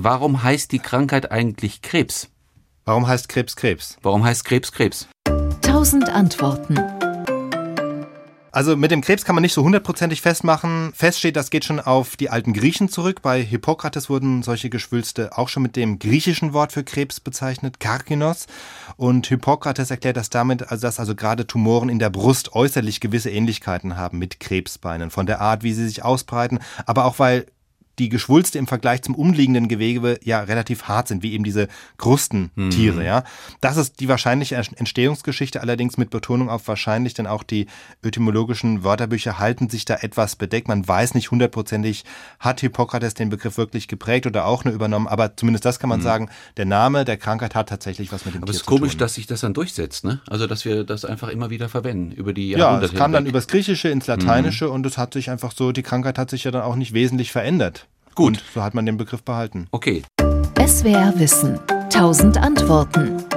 Warum heißt die Krankheit eigentlich Krebs? Warum heißt Krebs Krebs? Warum heißt Krebs Krebs? Tausend Antworten. Also mit dem Krebs kann man nicht so hundertprozentig festmachen. Fest steht, das geht schon auf die alten Griechen zurück. Bei Hippokrates wurden solche Geschwülste auch schon mit dem griechischen Wort für Krebs bezeichnet, Karkinos. Und Hippokrates erklärt das damit, also dass also gerade Tumoren in der Brust äußerlich gewisse Ähnlichkeiten haben mit Krebsbeinen. Von der Art, wie sie sich ausbreiten, aber auch weil die Geschwulste im Vergleich zum umliegenden Gewebe ja relativ hart sind, wie eben diese Krustentiere, mhm. ja. Das ist die wahrscheinliche Entstehungsgeschichte, allerdings mit Betonung auf wahrscheinlich, denn auch die etymologischen Wörterbücher halten sich da etwas bedeckt. Man weiß nicht hundertprozentig, hat Hippokrates den Begriff wirklich geprägt oder auch nur übernommen, aber zumindest das kann man mhm. sagen, der Name der Krankheit hat tatsächlich was mit dem aber Tier zu tun. Aber es ist komisch, dass sich das dann durchsetzt, ne? Also, dass wir das einfach immer wieder verwenden über die Jahrhunderte Ja, es kam hinweg. dann übers Griechische ins Lateinische mhm. und es hat sich einfach so, die Krankheit hat sich ja dann auch nicht wesentlich verändert. Gut. Und so hat man den Begriff behalten. Okay. SWR Wissen. Tausend Antworten.